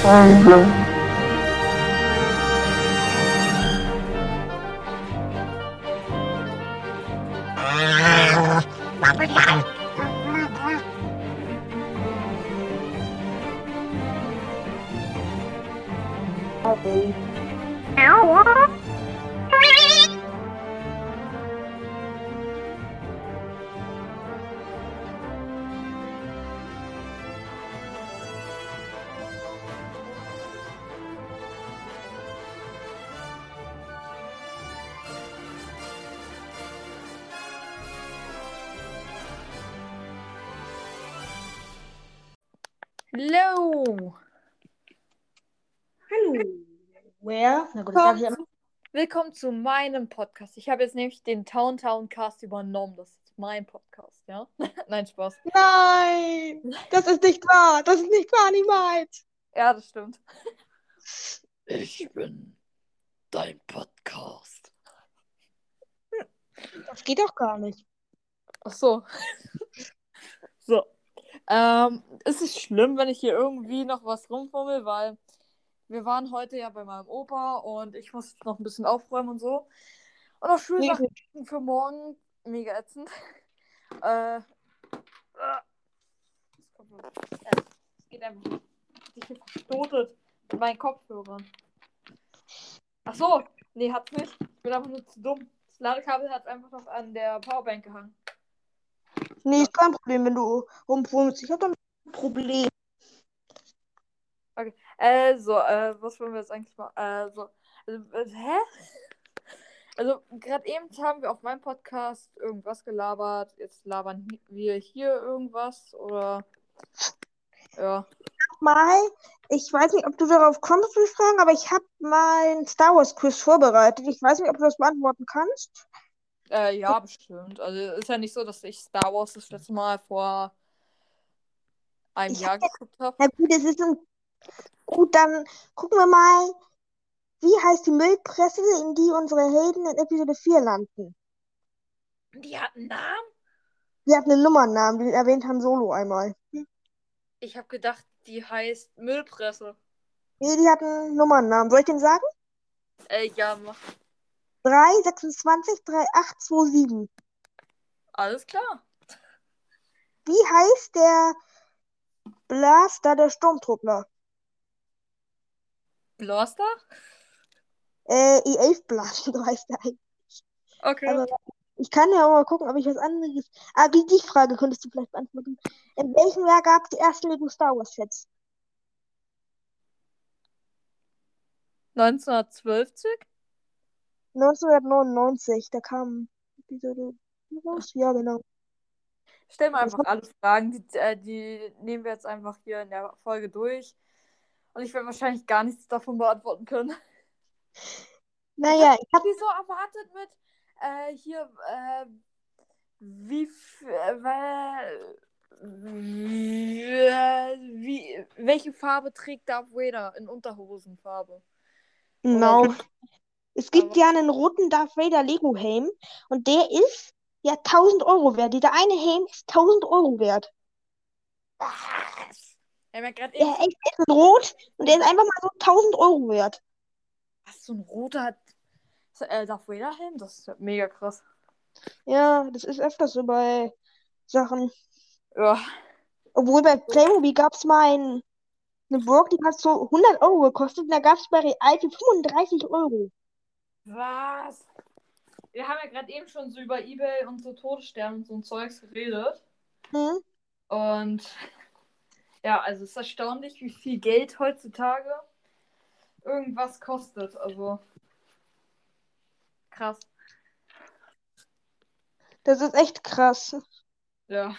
Hallo! Gut, Willkommen ich ja zu, willkommen zu meinem Podcast. Ich habe jetzt nämlich den Town Town Cast übernommen. Das ist mein Podcast, ja? Nein, Spaß. Nein, das ist nicht wahr. Das ist nicht wahr, niemals. Ja, das stimmt. Ich bin dein Podcast. Das geht doch gar nicht. Ach so. So. Ähm, ist es schlimm, wenn ich hier irgendwie noch was rumfummel, weil wir waren heute ja bei meinem Opa und ich muss noch ein bisschen aufräumen und so. Und noch schöne Nee, Sachen für morgen. Mega ätzend. Äh. äh, äh, Es geht einfach nicht. Ich bin verstotet mit meinen Kopfhörern. Ach so. Nee, hat's nicht. Ich bin einfach nur zu dumm. Das Ladekabel hat einfach noch an der Powerbank gehangen. Nee, ist kein Problem, wenn du rumfummelst. Ich hab dann ein Problem. Also, äh, was wollen wir jetzt eigentlich mal? Also, also äh, hä? Also, gerade eben haben wir auf meinem Podcast irgendwas gelabert. Jetzt labern wir hier irgendwas oder. Ja. Mal, ich weiß nicht, ob du darauf kommst, ich fragen, aber ich habe mal ein Star Wars Quiz vorbereitet. Ich weiß nicht, ob du das beantworten kannst. Äh, ja, bestimmt. Also, ist ja nicht so, dass ich Star Wars das letzte Mal vor einem Ich Jahr geguckt habe. Na gut, es ist ein. Gut, dann gucken wir mal. Wie heißt die Müllpresse, in die unsere Helden in Episode 4 landen? Die hat einen Namen? Die hat einen Nummernnamen, den erwähnt Han Solo einmal. Ich habe gedacht, die heißt Müllpresse. Nee, die hat einen Nummernnamen. Soll ich den sagen? Äh, ja, mach. 3, 26, 3, 8, 2, 7. Alles klar. Wie heißt der Blaster der Sturmtruppler? Blaster? Äh, E11 Blaster, heißt der eigentlich. Okay. Aber ich kann ja auch mal gucken, ob ich was anderes. Ah, die, die Frage könntest du vielleicht beantworten. In welchem Jahr gab es die ersten Lego Star Wars Sets? 1912? 1999, da kam Episode raus. Ja, genau. Stell mal einfach alle Fragen, die, äh, die nehmen wir jetzt einfach hier in der Folge durch. Und ich werde wahrscheinlich gar nichts davon beantworten können. Naja, ich hab, Wieso erwartet mit äh, hier, äh, wie, äh, weil- wie, welche Farbe trägt Darth Vader in Unterhosenfarbe? genau. so. Es gibt ja einen roten Darth Vader Lego Helm und der ist ja 1000 Euro wert. Dieser eine Helm ist 1000 Euro wert. Was? Ja gerade Der eben. ist echt in rot und der ist einfach mal so 1000 Euro wert. Was, so ein roter äh, Darth Vader Helm? Das ist ja mega krass. Ja, das ist öfters so bei Sachen. Ja. Obwohl bei Playmobil gab es mal ein, eine Burg, die hat so 100 Euro gekostet und da gab es bei Real für 35 Euro. Was? Wir haben ja gerade eben schon so über Ebay und so Todessterne und so ein Zeugs geredet. Hm? Und ja, also es ist erstaunlich, wie viel Geld heutzutage irgendwas kostet. Also krass. Das ist echt krass. Ja.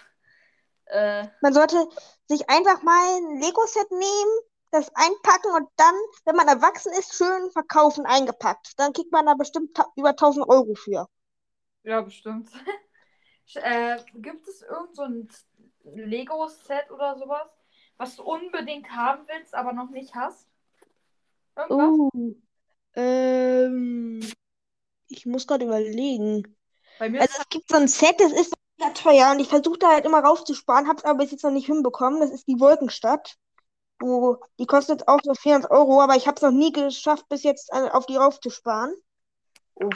Äh, Man sollte sich einfach mal ein Lego-Set nehmen, das einpacken und dann, wenn man erwachsen ist, schön verkaufen, eingepackt. Dann kriegt man da bestimmt über 1000 Euro für. ja, bestimmt. äh, gibt es irgend so ein Lego-Set oder sowas, was du unbedingt haben willst, aber noch nicht hast? Irgendwas? Uh. Ähm, ich muss gerade überlegen. Also es gibt so ein Set, das ist mega teuer und ich versuche da halt immer rauszusparen, habe es aber bis jetzt noch nicht hinbekommen. Das ist die Wolkenstadt. Du, die kostet auch so 400 Euro, aber ich habe es noch nie geschafft, bis jetzt auf die raufzusparen. Uff.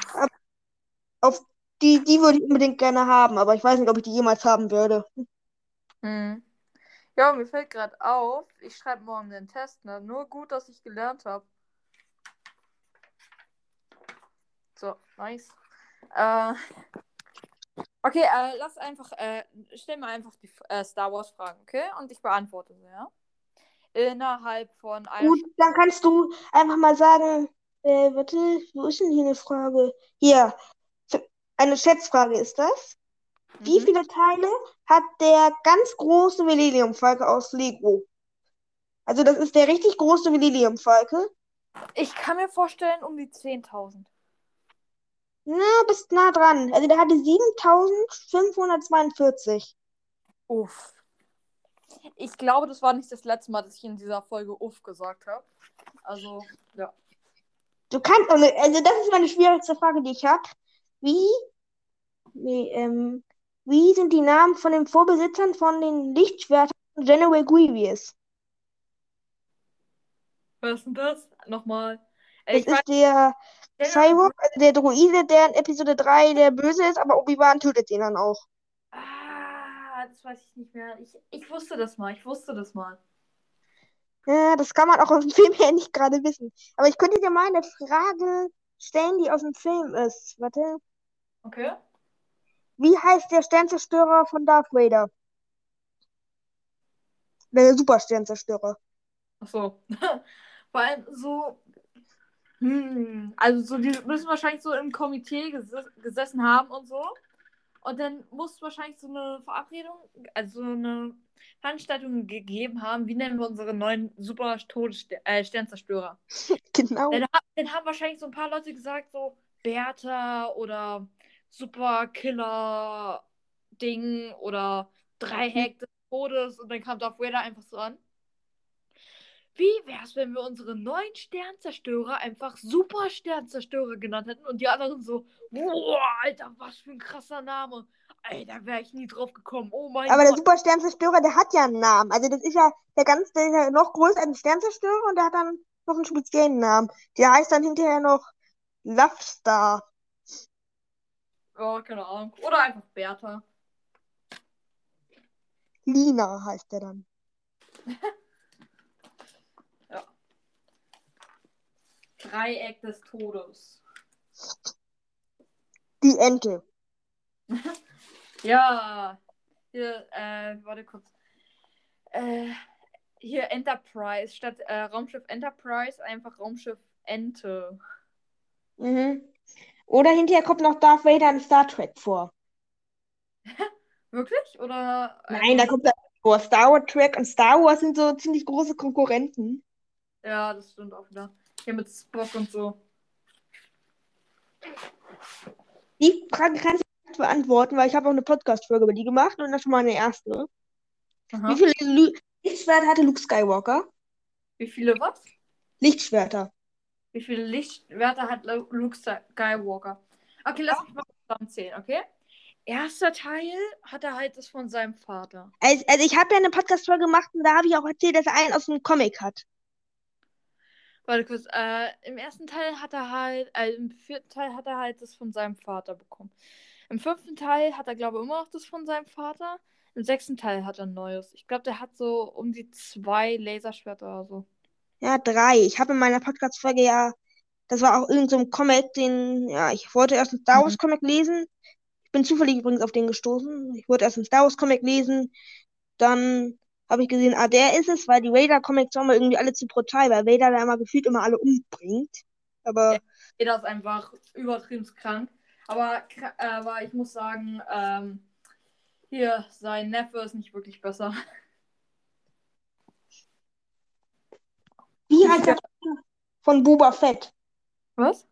Auf die, die würde ich unbedingt gerne haben, aber ich weiß nicht, ob ich die jemals haben würde. Hm. Ja, mir fällt gerade auf, ich schreibe morgen den Test, ne? Nur gut, dass ich gelernt habe. So, nice. Äh, okay, äh, lass einfach, äh, stell mir einfach die äh, Star Wars Fragen, okay? Und ich beantworte sie, ja? Innerhalb von einer Gut, dann kannst du einfach mal sagen, äh, warte, wo ist denn hier eine Frage? Hier, eine Schätzfrage ist das. Wie Mhm. viele Teile hat der ganz große Millennium-Falke aus Lego? Also das ist der richtig große Millennium-Falke. Ich kann mir vorstellen, um die 10.000. Na, bist nah dran. Also der hatte 7542. Uff. Ich glaube, das war nicht das letzte Mal, dass ich in dieser Folge Uff gesagt habe. Also, ja. Du kannst, also also das ist meine schwierigste Frage, die ich habe. Wie, nee, ähm, wie sind die Namen von den Vorbesitzern von den Lichtschwertern von General Grievous? Was ist denn das? Nochmal. Das Ich weiß, ist der Cyborg, also der Druide, der in Episode 3 der Böse ist, aber Obi-Wan tötet ihn dann auch. Ah, das weiß ich nicht mehr. Ich, ich wusste das mal. Ich wusste das mal. Ja, das kann man auch aus dem Film her nicht gerade wissen. Aber ich könnte dir mal eine Frage stellen, die aus dem Film ist. Warte. Okay. Wie heißt der Sternzerstörer von Darth Vader? Der Supersternzerstörer. Ach so. Vor allem so. Hm, also so, die müssen wahrscheinlich so im Komitee ges gesessen haben und so. Und dann muss wahrscheinlich so eine Verabredung, also so eine Veranstaltung gegeben haben, wie nennen wir unsere neuen super Todesster äh, Sternzerstörer. Genau. Dann, dann haben wahrscheinlich so ein paar Leute gesagt, so Bertha oder Super Killer Ding oder Dreieck des Todes und dann kam Darth Vader einfach so an. Wie wär's, wenn wir unsere neuen Sternzerstörer einfach Super Sternzerstörer genannt hätten und die anderen so, boah, Alter, was für ein krasser Name. Alter, wäre ich nie drauf gekommen. Oh mein Aber der Gott. Supersternzerstörer, der hat ja einen Namen. Also das ist ja der ganz, der ist ja noch größer als ein Sternzerstörer und der hat dann noch einen speziellen Namen. Der heißt dann hinterher noch Love Star. Oh, keine Ahnung. Oder einfach Bertha. Lina heißt der dann. Dreieck des Todes. Die Ente. Ja. Hier, äh, warte kurz. Äh, hier Enterprise. Statt äh, Raumschiff Enterprise einfach Raumschiff Ente. Mhm. Oder hinterher kommt noch Darth Vader in Star Trek vor. Wirklich? Oder Nein, da kommt er vor. Star Wars Trek und Star Wars sind so ziemlich große Konkurrenten. Ja, das stimmt auch wieder. Hier mit Spock und so. Die Frage kannst du nicht beantworten, weil ich habe auch eine Podcast-Folge über die gemacht und das schon mal eine erste. Aha. Wie viele Lu Lichtschwerter hatte Luke Skywalker? Wie viele was? Lichtschwerter. Wie viele Lichtwerte hat Lu- Luke Skywalker? Okay, lass mich mal zusammenzählen, okay? Erster Teil hat er halt das von seinem Vater. Also, also ich habe ja eine Podcast-Folge gemacht und da habe ich auch erzählt, dass er einen aus dem Comic hat. Warte kurz, äh, im ersten Teil hat er halt, äh, im vierten Teil hat er halt das von seinem Vater bekommen. Im fünften Teil hat er, glaube ich, immer noch das von seinem Vater. Im sechsten Teil hat er ein neues. Ich glaube, der hat so um die zwei Laserschwerter oder so. Ja, drei. Ich habe in meiner Podcast-Folge ja, das war auch irgend so ein Comic, den, ja, ich wollte erst einen Star Mhm. Wars Comic lesen. Ich bin zufällig übrigens auf den gestoßen. Ich wollte erst einen Star Wars Comic lesen. Dann habe ich gesehen, ah, der ist es, weil die Vader Comics waren mir irgendwie alle zu brutal, weil Vader da immer gefühlt immer alle umbringt. Aber Jeder ist einfach übertrieben krank. Aber, aber ich muss sagen, ähm, hier, sein Neffe ist nicht wirklich besser. Wie heißt der Vater von Boba Fett? Was?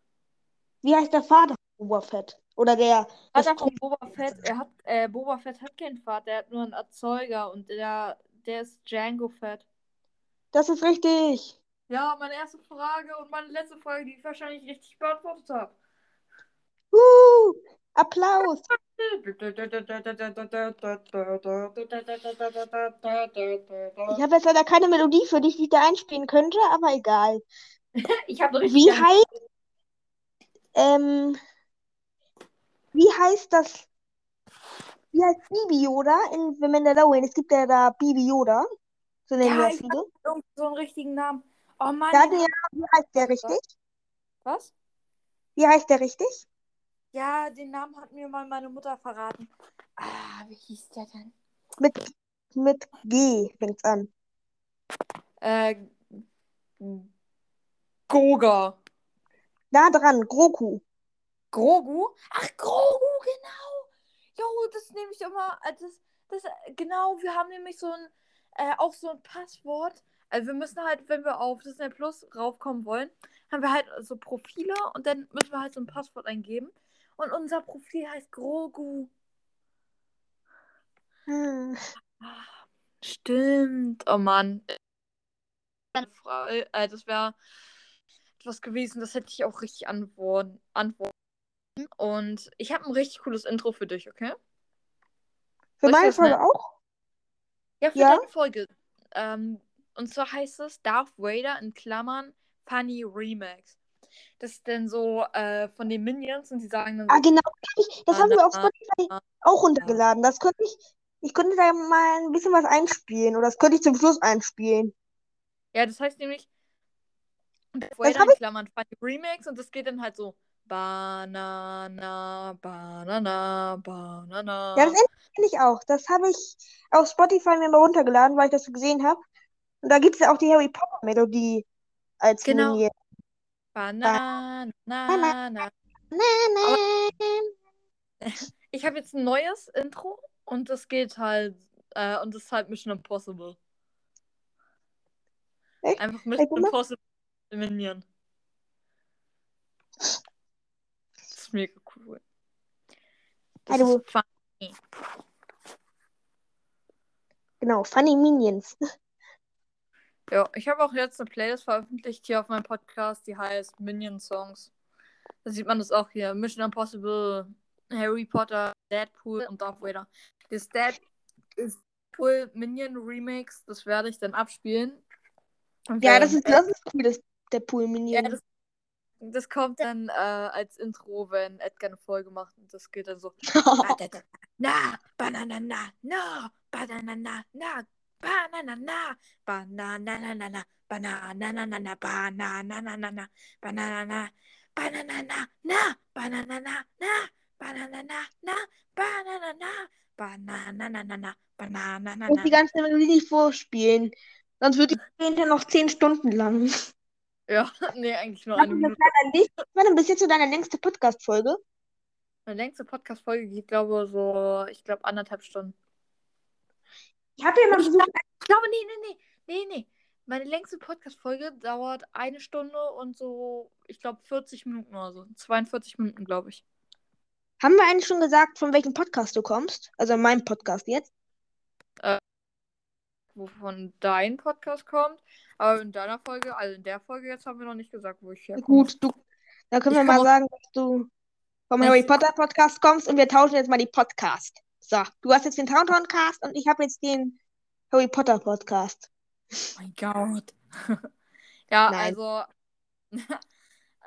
Wie heißt der Vater von Boba Fett? Oder der, Vater von Boba Fett, er hat, äh, Boba Fett hat keinen Vater, er hat nur einen Erzeuger und der, der ist Django Fett. das ist richtig. Ja, meine erste Frage und meine letzte Frage, die ich wahrscheinlich richtig beantwortet habe. Uh, Applaus. Ich habe jetzt leider keine Melodie für dich, die ich da einspielen könnte, aber egal. Ich habe richtig. Wie heißt, ähm, wie heißt das? Wie heißt Bibi Yoda in The Mandalorian? Es gibt ja da Bibi Yoda. So nennen Ja, wir das viele. So einen richtigen Namen. Oh Mann. Der, wie heißt der richtig? Was? Wie heißt der richtig? Ja, den Namen hat mir mal meine Mutter verraten. Ah, wie hieß der denn? Mit, mit G fängt's an. Äh, Goga. Da dran, Groku. Grogu? Ach, Grogu, genau. Jo, das nehme ich immer. Das, das, genau, wir haben nämlich so ein, äh, auch so ein Passwort. Also wir müssen halt, wenn wir auf Disney Plus raufkommen wollen, haben wir halt so Profile und dann müssen wir halt so ein Passwort eingeben. Und unser Profil heißt Grogu. Hm. Ah, Stimmt. Oh Mann. Das wäre etwas gewesen, das hätte ich auch richtig antworten. Und ich habe ein richtig cooles Intro für dich, okay? Für meine Folge auch? Ja, für Ja? deine Folge. Ähm, und zwar heißt es Darth Vader in Klammern Funny Remix. Das ist denn so äh, von den Minions und die sagen dann so, Ah, genau. Ich, das Ah, haben wir auf na, Spotify na. auch runtergeladen. Das könnte ich, ich könnte da mal ein bisschen was einspielen. Oder das könnte ich zum Schluss einspielen. Ja, das heißt nämlich hab in Klammern Funny Remix und das geht dann halt so Banana, Banana, Banana. Ja, das kenne ich auch. Das habe ich auf Spotify mir mal runtergeladen, weil ich das so gesehen habe. Und da gibt es ja auch die Harry Potter Melodie als Genau. Minion. Banana, Banana. na, na. Na, na. Ich habe jetzt ein neues Intro und das geht halt, äh, und das ist halt Mission Impossible. Echt? Einfach Mission. Impossible Minion. Das ist mega cool. Das ist funny. Genau, Funny Minions. Ja, ich habe auch jetzt eine Playlist veröffentlicht hier auf meinem Podcast, die heißt Minion Songs. Da sieht man das auch hier. Mission Impossible, Harry Potter, Deadpool und Darth Vader. Das Deadpool Minion Remix, das werde ich dann abspielen. Und Ja, das ist, das ist cool, das, der Pool Ja, Minion. das, das kommt dann äh, als Intro, wenn Edgar eine Folge macht. Und das geht dann so. Na, banana, na, no, banana, na, na, banana, na, banana, na, na, na, banana, na, na, na, banana, na, na, na, banana, na, banana, na, na, banana, na, na, banana, na, na, banana, na, banana, na, na, na, banana, na, Ich muss die ganze Melodie nicht vorspielen. Sonst wird die hinterher noch zehn Stunden lang. Ja, nee, eigentlich nur eine Minute. deine längste- was war denn bis jetzt so deine längste Podcast-Folge? Meine längste Podcast-Folge geht, glaube so, ich glaube, anderthalb Stunden. Ich habe ja mal versucht, Ich glaube, nee, nee, nee, nee, nee. Meine längste Podcast-Folge dauert eine Stunde und so, ich glaube, 40 Minuten oder so. 42 Minuten, glaube ich. haben wir eigentlich schon gesagt, von welchem Podcast du kommst? Also meinem Podcast jetzt. Wovon dein Podcast kommt. Aber in deiner Folge, also in der Folge jetzt haben wir noch nicht gesagt, wo ich herkomme. Gut, du. Da können Ich wir mal sagen, dass du vom? Harry Potter Podcast kommst und wir tauschen jetzt mal die Podcast. So, du hast jetzt den Towntown Cast und ich habe jetzt den Harry Potter Podcast. Oh mein Gott. ja, Nein. also.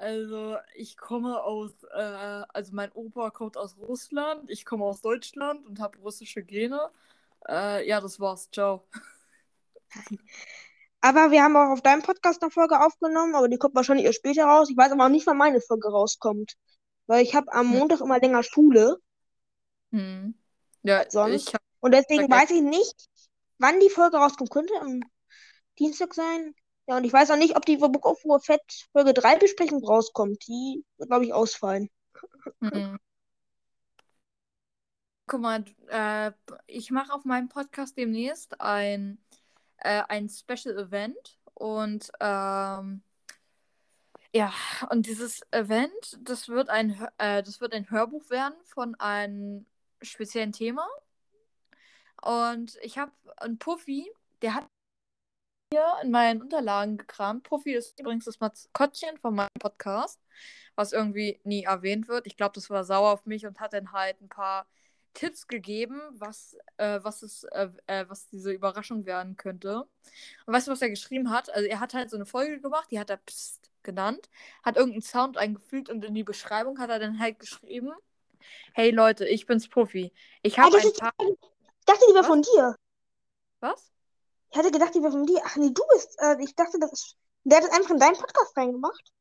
Also, ich komme aus, äh, also mein Opa kommt aus Russland, ich komme aus Deutschland und habe russische Gene. Äh, ja, das war's. Ciao. Aber wir haben auch auf deinem Podcast eine Folge aufgenommen, aber die kommt wahrscheinlich erst später raus. Ich weiß aber auch nicht, wann meine Folge rauskommt. Weil ich habe am Hm. Montag immer länger Schule Hm. Ja, sonst. hab, und deswegen Okay. weiß ich nicht, wann die Folge rauskommt. Könnte am Dienstag sein. Ja, und ich weiß auch nicht, ob die Book of War Fett Folge 3 Besprechung rauskommt. Die wird, glaube ich, ausfallen. hm. Guck mal, äh, ich mache auf meinem Podcast demnächst ein, äh, ein Special Event und ähm, ja, und dieses Event, das wird ein, äh, das wird ein Hörbuch werden von einem speziellen Thema. Und ich habe einen Puffy, der hat hier in meinen Unterlagen gekramt. Profi ist übrigens das Maskottchen von meinem Podcast, was irgendwie nie erwähnt wird. Ich glaube, das war sauer auf mich und hat dann halt ein paar Tipps gegeben, was, äh, was, es, äh, äh, was diese Überraschung werden könnte. Und weißt du, was er geschrieben hat? Also er hat halt so eine Folge gemacht, die hat er Psst genannt, hat irgendeinen Sound eingefügt und in die Beschreibung hat er dann halt geschrieben, hey Leute, ich bin's Profi. Ich habe Ah, ein paar... Ich dachte, die wäre von dir. Was? Ich hatte gedacht, die wäre von dir. Ach nee, du bist. Äh, ich dachte, das ist. Der hat das einfach in deinen Podcast reingemacht.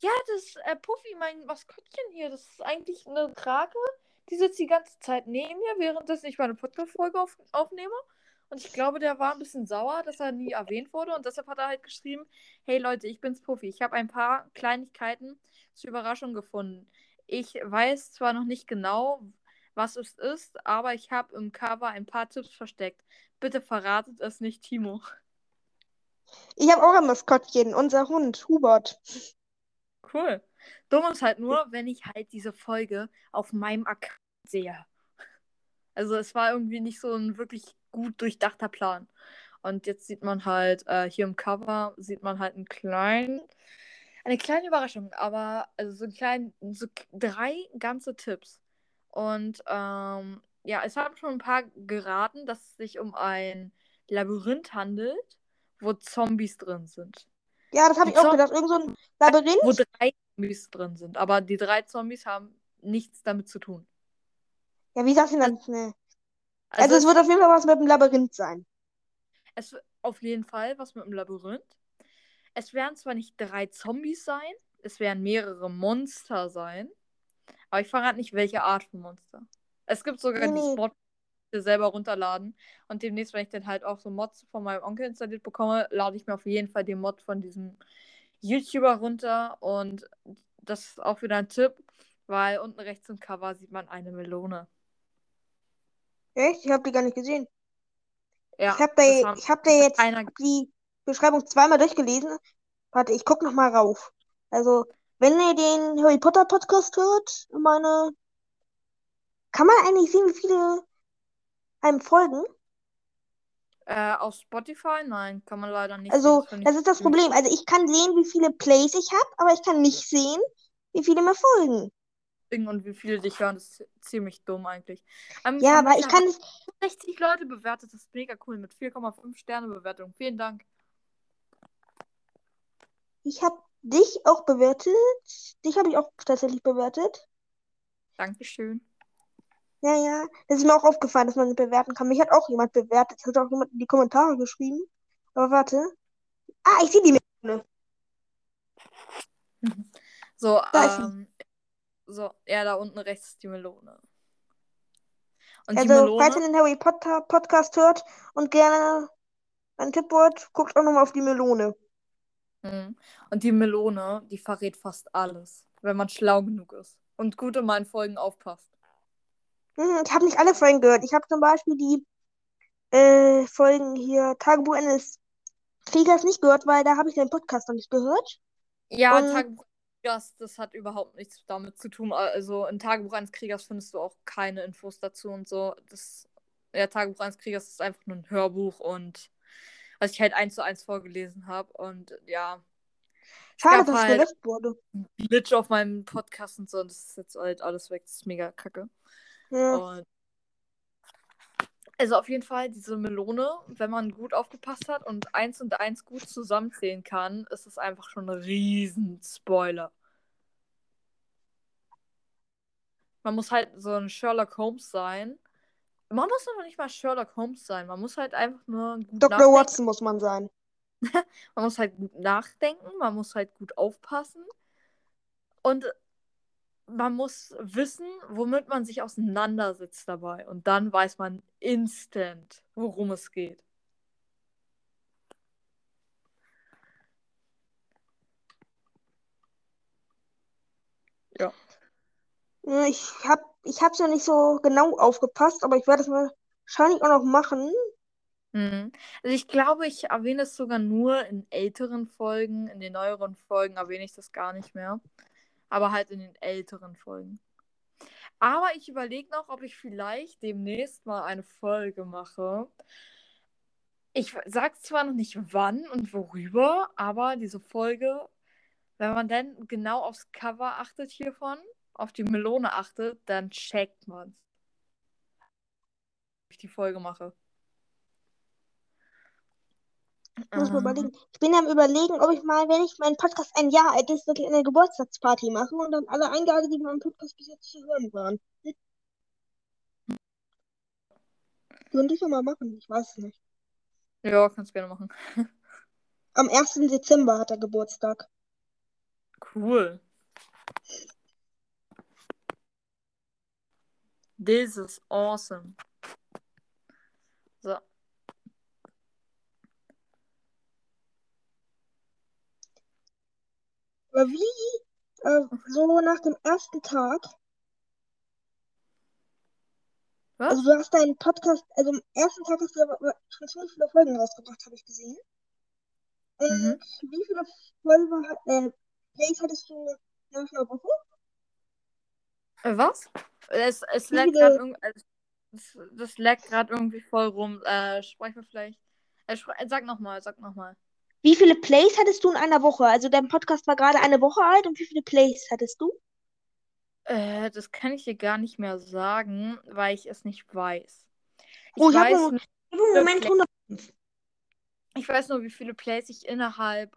Ja, das ist äh, Puffy, mein Maskottchen hier. Das ist eigentlich eine Krake. Die sitzt die ganze Zeit neben mir, währenddessen ich meine Podcast-Folge auf, aufnehme. Und ich glaube, der war ein bisschen sauer, dass er nie erwähnt wurde. Und deshalb hat er halt geschrieben: Hey Leute, ich bin's Puffy. Ich habe ein paar Kleinigkeiten zur Überraschung gefunden. Ich weiß zwar noch nicht genau, was es ist, aber ich habe im Cover ein paar Tipps versteckt. Bitte verratet es nicht, Timo. Ich habe auch ein Maskottchen, unser Hund, Hubert. Cool. Dumm ist halt nur, wenn ich halt diese Folge auf meinem Account sehe. Also es war irgendwie nicht so ein wirklich gut durchdachter Plan. Und jetzt sieht man halt, äh, hier im Cover sieht man halt einen kleinen, eine kleine Überraschung, aber also so, kleinen, so drei ganze Tipps. Und ähm, ja, es haben schon ein paar geraten, dass es sich um ein Labyrinth handelt, wo Zombies drin sind. Ja, das habe ich auch gedacht. Irgend so ein Labyrinth. wo drei Zombies drin sind. Aber die drei Zombies haben nichts damit zu tun. Ja, wie sagst du denn das? Nee. Also, Also, es wird auf jeden Fall was mit dem Labyrinth sein. es wird auf jeden Fall was mit dem Labyrinth. Es werden zwar nicht drei Zombies sein, es werden mehrere Monster sein. Aber ich verrate nicht, welche Art von Monster. Es gibt sogar Nee, nee. Mod, das selber runterladen. Und demnächst, wenn ich dann halt auch so Mods von meinem Onkel installiert bekomme, lade ich mir auf jeden Fall den Mod von diesem YouTuber runter. Und das ist auch wieder ein Tipp, weil unten rechts im Cover sieht man eine Melone. Echt? Ich habe die gar nicht gesehen. Ja, ich habe da, hab da jetzt die Beschreibung zweimal durchgelesen. Warte, ich guck noch mal rauf. Also, wenn ihr den Harry Potter Podcast hört, meine, kann man eigentlich sehen, wie viele einem folgen? Äh, auf Spotify? Nein, kann man leider nicht Also, sehen. das ist das Problem. Also, ich kann sehen, wie viele Plays ich habe, aber ich kann nicht sehen, wie viele mir folgen. Und wie viele dich hören, das ist ziemlich dumm eigentlich. Ähm, Ja, weil ich kann es, 60 Leute bewertet, das ist mega cool mit 4,5 Sterne Bewertung. Vielen Dank. Ich habe dich auch bewertet. Dich habe ich auch tatsächlich bewertet. Dankeschön. Ja, ja. Das ist mir auch aufgefallen, dass man bewerten kann. Mich hat auch jemand bewertet. Hat auch jemand in die Kommentare geschrieben. Aber warte. Ah, ich sehe die Melone. So, Da ähm, so, ja, da unten rechts ist die Melone. Und Also, Melone, falls ihr den Harry Potter Podcast hört und gerne ein Tipp wollt, guckt auch nochmal auf die Melone. Und die Melone, die verrät fast alles, wenn man schlau genug ist und gut in meinen Folgen aufpasst. Hm, ich habe nicht alle Folgen gehört. Ich habe zum Beispiel die äh, Folgen hier Tagebuch eines Kriegers nicht gehört, weil da habe ich den Podcast noch nicht gehört. Ja, Und- Tagebuch eines Kriegers, das hat überhaupt nichts damit zu tun. Also in Tagebuch eines Kriegers findest du auch keine Infos dazu und so. Das ja, Tagebuch eines Kriegers ist einfach nur ein Hörbuch und was ich halt eins zu eins vorgelesen habe. Und ja, Schade, dass halt gelöscht wurde. Glitch auf meinem Podcast und so. Und das ist jetzt halt alles weg. Das ist mega kacke. Ja. Und also auf jeden Fall diese Melone, wenn man gut aufgepasst hat und eins und eins gut zusammenzählen kann, ist es einfach schon ein riesen Spoiler. Man muss halt so ein Sherlock Holmes sein. Man muss noch nicht mal Sherlock Holmes sein. Man muss halt einfach nur gut Dr. Watson muss man sein. Man muss halt gut nachdenken, man muss halt gut aufpassen und man muss wissen, womit man sich auseinandersetzt dabei. Und dann weiß man instant, worum es geht. Ja. Ja, Ich hab, ich ja nicht so genau aufgepasst, aber ich werde es wahrscheinlich auch noch machen. Mhm. Also ich glaube, ich erwähne es sogar nur in älteren Folgen. In den neueren Folgen erwähne ich das gar nicht mehr. Aber halt in den älteren Folgen. Aber ich überlege noch, ob ich vielleicht demnächst mal eine Folge mache, Ich sag's zwar noch nicht wann und worüber, aber diese Folge, wenn man dann genau aufs Cover achtet hiervon, auf die Melone achtet, dann checkt man's. Ich die Folge mache. Ich muss mal Ähm, überlegen. Ich bin am überlegen, ob ich mal, wenn ich mein Podcast ein Jahr alt ist, wirklich eine Geburtstagsparty mache und dann alle eingeladen, die meinen Podcast bis jetzt zu hören waren. Könnte ich ja mal machen, ich weiß es nicht. ja, kannst gerne machen. Am 1. Dezember hat er Geburtstag. Cool. This is awesome. So. Aber wie, äh, so nach dem ersten Tag, Was? also du hast deinen Podcast, also am ersten Tag hast du aber schon ziemlich viele Folgen rausgebracht, habe ich gesehen. Und Mhm. wie viele Folgen, hat- äh, Plays hattest du nach einer Woche? Äh, was? Es, es lag gerade. Das, das lag gerade irgendwie voll rum. Äh, sprechen wir vielleicht. Äh, spre sag nochmal, sag nochmal. Wie viele Plays hattest du in einer Woche? Also dein Podcast war gerade eine Woche alt und wie viele Plays hattest du? Äh, das kann ich dir gar nicht mehr sagen, weil ich es nicht weiß. Ich Oh, ich habe im Moment Play- 100. ich weiß nur, wie viele Plays ich innerhalb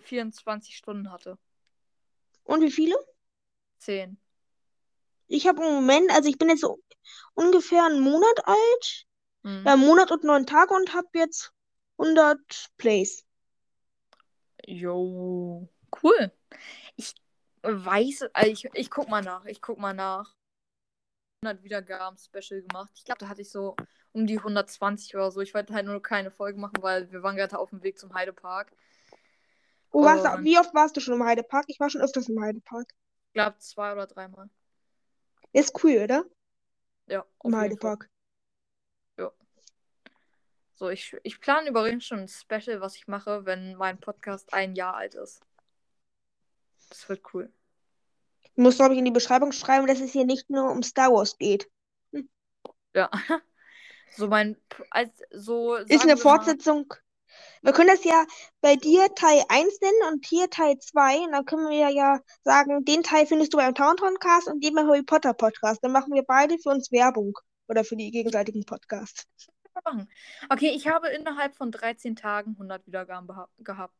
24 Stunden hatte. Und wie viele? 10. Ich habe im Moment, also ich bin jetzt so ungefähr einen Monat alt. Mhm. Ja, einen Monat und neun Tage und habe jetzt 100 Plays. Jo, cool. Ich weiß, also ich, ich guck mal nach, ich guck mal nach. 100 Wiedergaben Special gemacht. Ich glaube, da hatte ich so um die 120 oder so. Ich wollte halt nur keine Folge machen, weil wir waren gerade auf dem Weg zum Heidepark. Oh, warst wie oft warst du schon im Heidepark? Ich war schon öfters im Heidepark. Ich glaube, zwei oder dreimal. Ist cool, oder? Ja, jeden Fall. Heidepark. So, ich, ich plane übrigens schon ein Special, was ich mache, wenn mein Podcast ein Jahr alt ist. Das wird cool. Du musst, glaube ich, in die Beschreibung schreiben, dass es hier nicht nur um Star Wars geht. Ja. So mein, als, so Ist eine Fortsetzung. Wir können das ja bei dir Teil 1 nennen und hier Teil 2. Und dann können wir ja sagen, den Teil findest du beim Taunton-Cast und den beim Harry Potter Podcast. Dann machen wir beide für uns Werbung. Oder für die gegenseitigen Podcasts. Okay, ich habe innerhalb von 13 Tagen 100 Wiedergaben gehabt.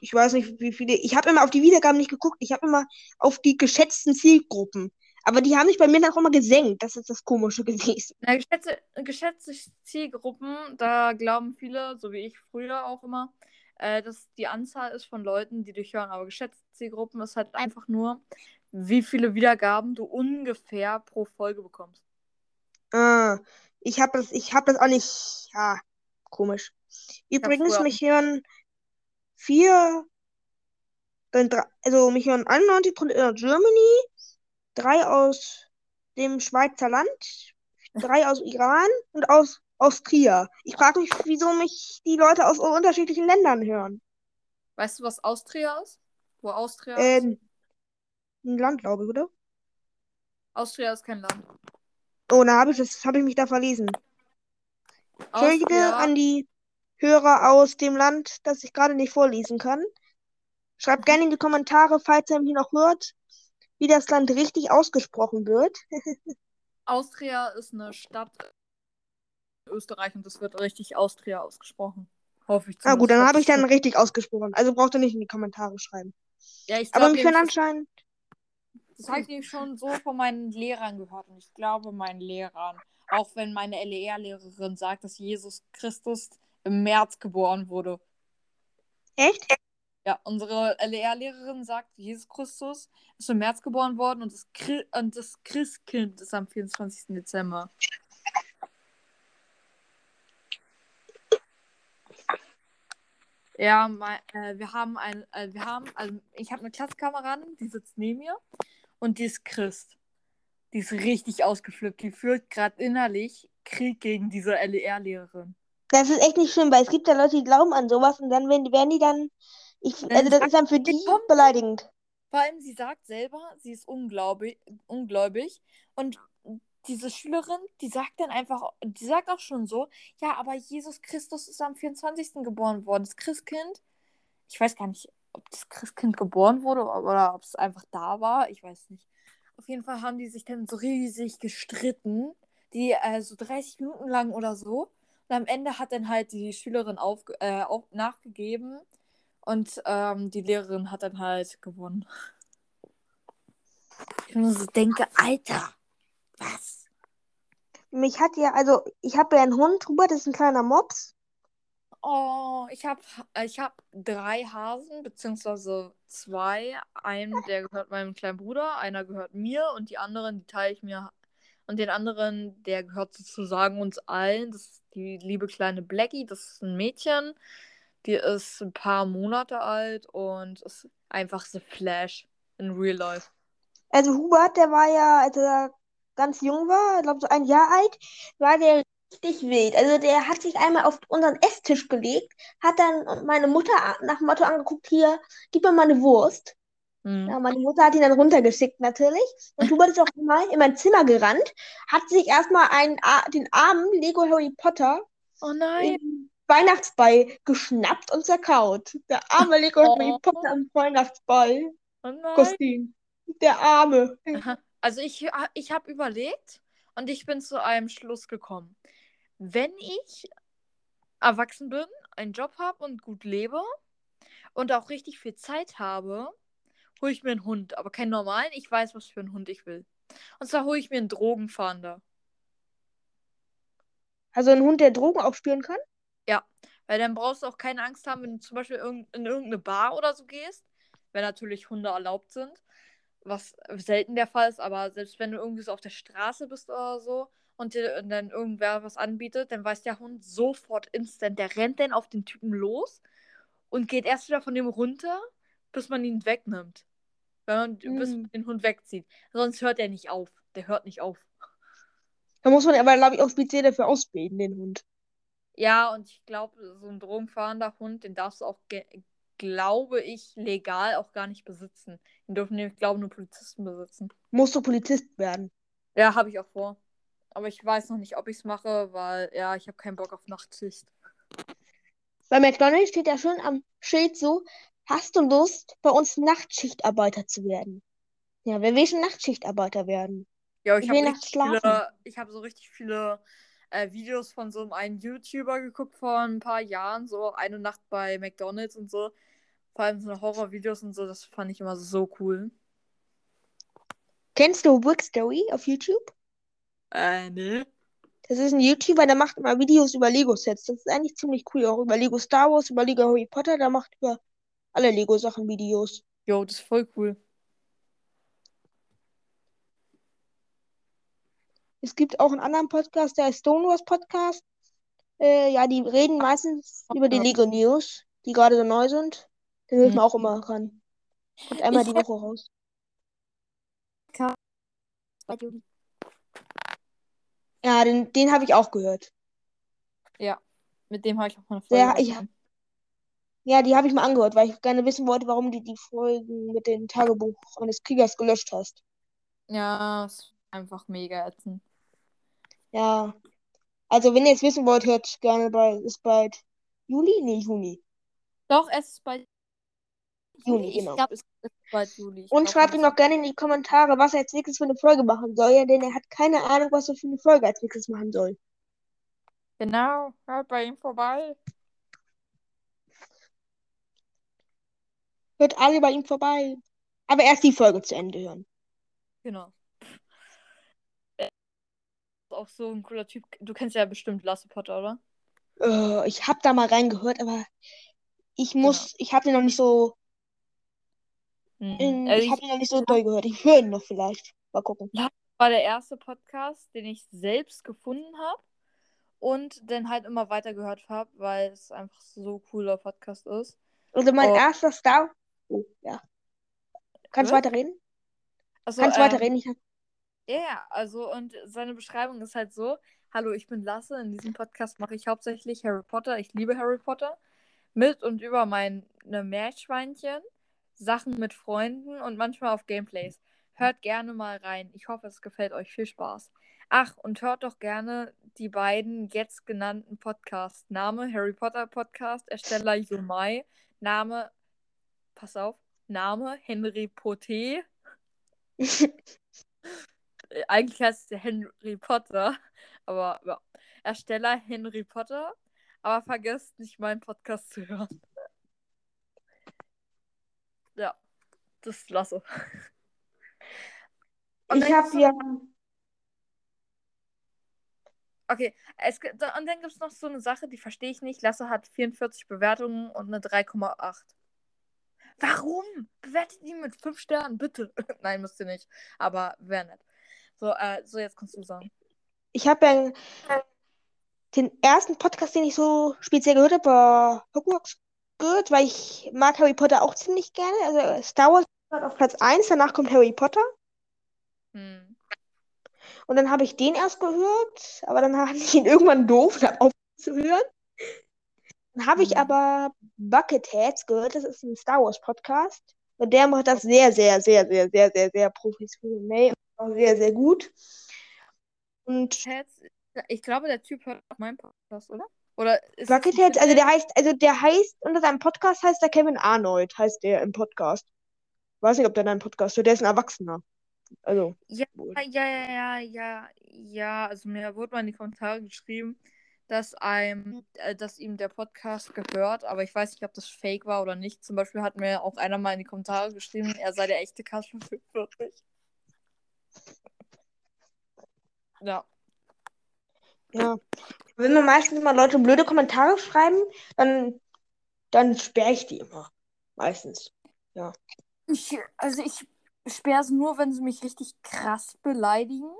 Ich weiß nicht, wie viele. Ich habe immer auf die Wiedergaben nicht geguckt. Ich habe immer auf die geschätzten Zielgruppen. Aber die haben sich bei mir dann auch immer gesenkt. Das ist das Komische gewesen. Na, geschätzte, geschätzte Zielgruppen, da glauben viele, so wie ich früher auch immer, äh, dass die Anzahl ist von Leuten, die dich hören. Aber geschätzte Zielgruppen ist halt einfach nur, wie viele Wiedergaben du ungefähr pro Folge bekommst. Ah, ich habe das, ich habe das auch nicht. Ja, komisch. Übrigens, mich hören vier, dann drei, also mich hören 91% in Germany, drei aus dem Schweizer Land, drei aus Iran und aus Austria. Ich frage mich, wieso mich die Leute aus unterschiedlichen Ländern hören. Weißt du, was Austria ist? Wo Austria ist? Ähm, ein Land, glaube ich, oder? Austria ist kein Land. Oh, da habe ich das, habe ich mich da verlesen. Entschuldige an die Hörer aus dem Land, das ich gerade nicht vorlesen kann. Schreibt gerne in die Kommentare, falls ihr mich noch hört, wie das Land richtig ausgesprochen wird. Austria ist eine Stadt in Österreich und das wird richtig Austria ausgesprochen. Hoffe ich Ah gut, dann habe ich dann es- richtig ausgesprochen. Also braucht ihr nicht in die Kommentare schreiben. Ja, ich Aber glaube, mich hören nämlich, anscheinend. das habe ich schon so von meinen Lehrern gehört und ich glaube meinen Lehrern. Auch wenn meine LER-Lehrerin sagt, dass Jesus Christus im März geboren wurde. Echt? Ja, unsere LER-Lehrerin sagt, Jesus Christus ist im März geboren worden und das, Chri und das Christkind ist am 24. Dezember. Ja, mei- äh, wir haben ein, äh, wir haben, also ich habe eine Klassenkameradin, die sitzt neben mir und die ist Christ. Die ist richtig ausgeflippt. Die führt gerade innerlich Krieg gegen diese LER-Lehrerin. Das ist echt nicht schlimm, weil es gibt ja Leute, die glauben an sowas und dann werden die dann. Ich, also das ist dann für die beleidigend. Vor allem, sie sagt selber, sie ist ungläubig, ungläubig und diese Schülerin, die sagt dann einfach, die sagt auch schon so, ja, aber Jesus Christus ist am 24. geboren worden. Das Christkind, ich weiß gar nicht, ob das Christkind geboren wurde oder ob es einfach da war. Ich weiß nicht. Auf jeden Fall haben die sich dann so riesig gestritten. Die äh, so 30 Minuten lang oder so. Und am Ende hat dann halt die Schülerin auf, äh, auf, nachgegeben. Und ähm, die Lehrerin hat dann halt gewonnen. Ich nur so denke, Alter, was? Mich hat ja, also ich habe ja einen Hund, Hubert ist ein kleiner Mops. Oh, ich habe ich hab drei Hasen, beziehungsweise zwei. Einen, der gehört meinem kleinen Bruder, einer gehört mir und die anderen, die teile ich mir. Und den anderen, der gehört sozusagen uns allen. Das ist die liebe kleine Blackie, das ist ein Mädchen. Die ist ein paar Monate alt und ist einfach the Flash in real life. Also Hubert, der war ja, als er ganz jung war, ich glaube so ein Jahr alt, war der richtig wild. Also der hat sich einmal auf unseren Esstisch gelegt, hat dann meine Mutter nach dem Motto angeguckt, hier, gib mir mal eine Wurst. Hm. Ja, meine Mutter hat ihn dann runtergeschickt natürlich. Und Hubert ist auch mal in mein Zimmer gerannt, hat sich erstmal einen, den armen Lego Harry Potter Oh nein. Weihnachtsball geschnappt und zerkaut. Der arme Lego Oh. Harry Potter im Weihnachtsball. Oh nein. Kostüm. Der arme. Also ich, ich habe überlegt und ich bin zu einem Schluss gekommen. Wenn ich erwachsen bin, einen Job habe und gut lebe und auch richtig viel Zeit habe, hole ich mir einen Hund. Aber keinen normalen. Ich weiß, was für einen Hund ich will. Und zwar hole ich mir einen Drogenfahnder. Also ein Hund, der Drogen aufspüren kann? Weil dann brauchst du auch keine Angst haben, wenn du zum Beispiel in irgendeine Bar oder so gehst. Wenn natürlich Hunde erlaubt sind. Was selten der Fall ist, aber selbst wenn du irgendwie so auf der Straße bist oder so und dir und dann irgendwer was anbietet, dann weiß der Hund sofort instant. Der rennt dann auf den Typen los und geht erst wieder von dem runter, bis man ihn wegnimmt. Wenn man, Bis Mm. man den Hund wegzieht. Sonst hört er nicht auf. Der hört nicht auf. Da muss man aber, glaube ich, auch speziell dafür ausbilden, den Hund. Ja, und ich glaube, so ein drogenfahrender Hund, den darfst du auch, glaube ich, legal auch gar nicht besitzen. Den dürfen nämlich, glaube ich, nur Polizisten besitzen. Musst du Polizist werden. Ja, habe ich auch vor. Aber ich weiß noch nicht, ob ich es mache, weil, ja, ich habe keinen Bock auf Nachtschicht. Bei McDonald's steht ja schon am Schild so, hast du Lust, bei uns Nachtschichtarbeiter zu werden? Ja, wer will schon Nachtschichtarbeiter werden? Ja, ich ich habe so richtig viele äh, Videos von so einem YouTuber geguckt vor ein paar Jahren, so eine Nacht bei McDonald's und so. Vor allem so Horrorvideos und so, das fand ich immer so cool. Kennst du Brick Story auf YouTube? Äh, ne? Das ist ein YouTuber, der macht immer Videos über Lego-Sets. Das ist eigentlich ziemlich cool. Auch über Lego Star Wars, über Lego Harry Potter. Der macht über alle Lego-Sachen Videos. Jo, das ist voll cool. Es gibt auch einen anderen Podcast, der heißt Stonewars Podcast. Äh, ja, die reden meistens über die Ja. Lego News, die gerade so neu sind. Den höre ich Hm. mir auch immer ran. Kommt einmal Ich die Woche raus. Ja, den, den habe ich auch gehört. Ja, mit dem habe ich auch mal eine Folge Der, ich, ja, die habe ich mal angehört, weil ich gerne wissen wollte, warum du die Folgen mit dem Tagebuch eines Kriegers gelöscht hast. Ja, ist einfach mega ätzend. Ja. Also, wenn ihr es wissen wollt, hört gerne bei, ist bald Juli? Nee, Juni. Doch, es ist bei Juni, Ich genau. glaube, es ist bald Juli. Ich Und glaub, schreibt ihm noch gerne in die Kommentare, was er als nächstes für eine Folge machen soll, ja, denn er hat keine Ahnung, was er für eine Folge als nächstes machen soll. Genau, hört bei ihm vorbei. Hört alle bei ihm vorbei. Aber erst die Folge zu Ende hören. Genau. Auch so ein cooler Typ. Du kennst ja bestimmt Lasse Potter, oder? Äh, ich habe da mal reingehört, aber ich muss, ich habe den noch nicht so, Mhm. in, Also ich habe ihn noch nicht so doll gehört. Ich höre ihn noch vielleicht. Mal gucken. war der erste Podcast, den ich selbst gefunden habe und dann halt immer weiter gehört habe, weil es einfach so cooler Podcast ist. Also mein Oh. erster Star. Oh, ja. Kannst du Was? weiterreden? Also, Kannst du ähm, weiterreden? Ich hab... Ja, ja, also und seine Beschreibung ist halt so: Hallo, ich bin Lasse. In diesem Podcast mache ich hauptsächlich Harry Potter. Ich liebe Harry Potter. Mit und über meine Meerschweinchen, Sachen mit Freunden und manchmal auf Gameplays. Hört gerne mal rein. Ich hoffe, es gefällt euch. Viel Spaß. Ach, und hört doch gerne die beiden jetzt genannten Podcasts. Name Harry Potter Podcast, Ersteller Yumai. Name, pass auf, Name Henry Poté. Eigentlich heißt es Henry Potter, aber ja. Ersteller Henry Potter. Aber vergesst nicht, meinen Podcast zu hören. Ja, das lasse. Und Ich habe ja. Okay, es, und dann gibt es noch so eine Sache, die verstehe ich nicht. Lasse hat 44 Bewertungen und eine 3,8. Warum? Bewertet ihn mit 5 Sternen, bitte. Nein, müsst ihr nicht. Aber wäre nett. So, äh, so, jetzt kannst du sagen. Ich habe ja den ersten Podcast, den ich so speziell gehört habe, war Hogwarts gehört, weil ich mag Harry Potter auch ziemlich gerne. Also Star Wars auf Platz 1, danach kommt Harry Potter. Hm. Und dann habe ich den erst gehört, aber dann fand ich ihn irgendwann doof und habe aufgehört zu hören. Dann habe ich Mhm. aber Bucketheads gehört, das ist ein Star Wars Podcast. Und der macht das sehr, sehr, sehr, sehr, sehr, sehr, sehr professionell auch sehr, sehr gut. Und ich glaube, der Typ hört auch meinen Podcast, oder? Oder ist Bucketheads, also der heißt, also der heißt, unter seinem Podcast heißt der Kevin Arnold, heißt der im Podcast. Weiß nicht, ob der einen Podcast hört, der ist ein Erwachsener. Also, Ja, ja, ja, ja, ja. Also mir wurde mal in die Kommentare geschrieben, dass einem, äh, dass ihm der Podcast gehört, aber ich weiß nicht, ob das fake war oder nicht. Zum Beispiel hat mir auch einer mal in die Kommentare geschrieben, er sei der echte Kasper 45. Ja. Ja. Wenn mir meistens immer Leute blöde Kommentare schreiben, dann, dann sperre ich die immer. Meistens. Ich, also ich sperre es nur, wenn sie mich richtig krass beleidigen.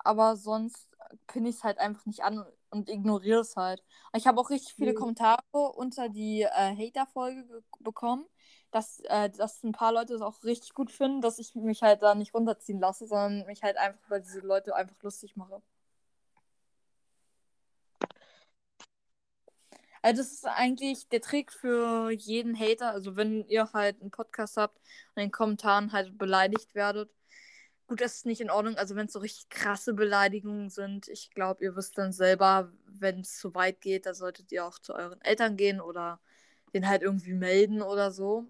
Aber sonst pinne ich es halt einfach nicht an und ignoriere es halt. Ich habe auch richtig viele Mhm. Kommentare unter die äh, Hater-Folge ge- bekommen, dass, äh, dass ein paar Leute es auch richtig gut finden, dass ich mich halt da nicht runterziehen lasse, sondern mich halt einfach über diese Leute einfach lustig mache. Also das ist eigentlich der Trick für jeden Hater. Also wenn ihr halt einen Podcast habt und in den Kommentaren halt beleidigt werdet. Gut, das ist nicht in Ordnung. Also wenn es so richtig krasse Beleidigungen sind, ich glaube, ihr wisst dann selber, wenn es zu weit geht, da solltet ihr auch zu euren Eltern gehen oder den halt irgendwie melden oder so.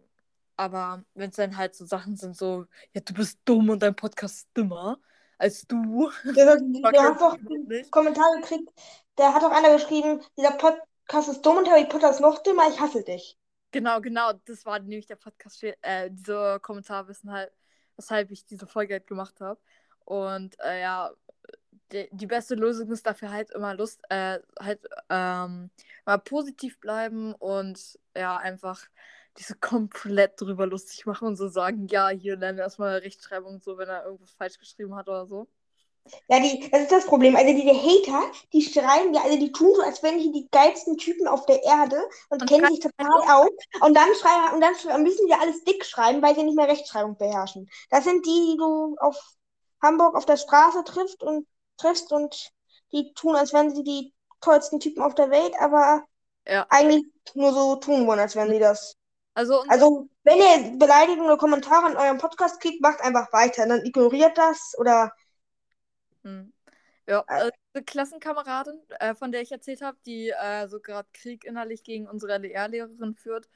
Aber wenn es dann halt so Sachen sind, so, ja, du bist dumm und dein Podcast ist dümmer als du. Der, das hat doch nicht. Kommentare gekriegt, der hat auch einer geschrieben, dieser Podcast ist dumm und Harry Potter ist noch dümmer, ich hasse dich. Genau, genau, das war nämlich der Podcast, äh, diese Kommentar wissen halt, weshalb ich diese Folge halt gemacht habe. Und äh, ja, die, die beste Lösung ist dafür halt immer Lust, äh, halt ähm, mal positiv bleiben und ja, einfach diese komplett drüber lustig machen und so sagen, ja, hier lerne erstmal Rechtschreibung und so, wenn er irgendwas falsch geschrieben hat oder so. Ja, die, das ist das Problem. Also diese Hater, die schreiben ja, also die tun so, als wären die die geilsten Typen auf der Erde und, Und kennen sich total aus. Und dann schreiben, und dann müssen die alles dick schreiben, weil sie nicht mehr Rechtschreibung beherrschen. Das sind die, die du auf Hamburg auf der Straße triffst und triffst und die tun, als wären sie die tollsten Typen auf der Welt, aber Ja. eigentlich nur so tun wollen, als wären sie das. Also, Also, wenn ihr Beleidigungen oder Kommentare an eurem Podcast kriegt, macht einfach weiter. Dann ignoriert das oder Hm. Ja, Äh. äh, eine Klassenkameradin, äh, von der ich erzählt habe, die äh, so gerade Krieg innerlich gegen unsere LER-Lehrerin führt,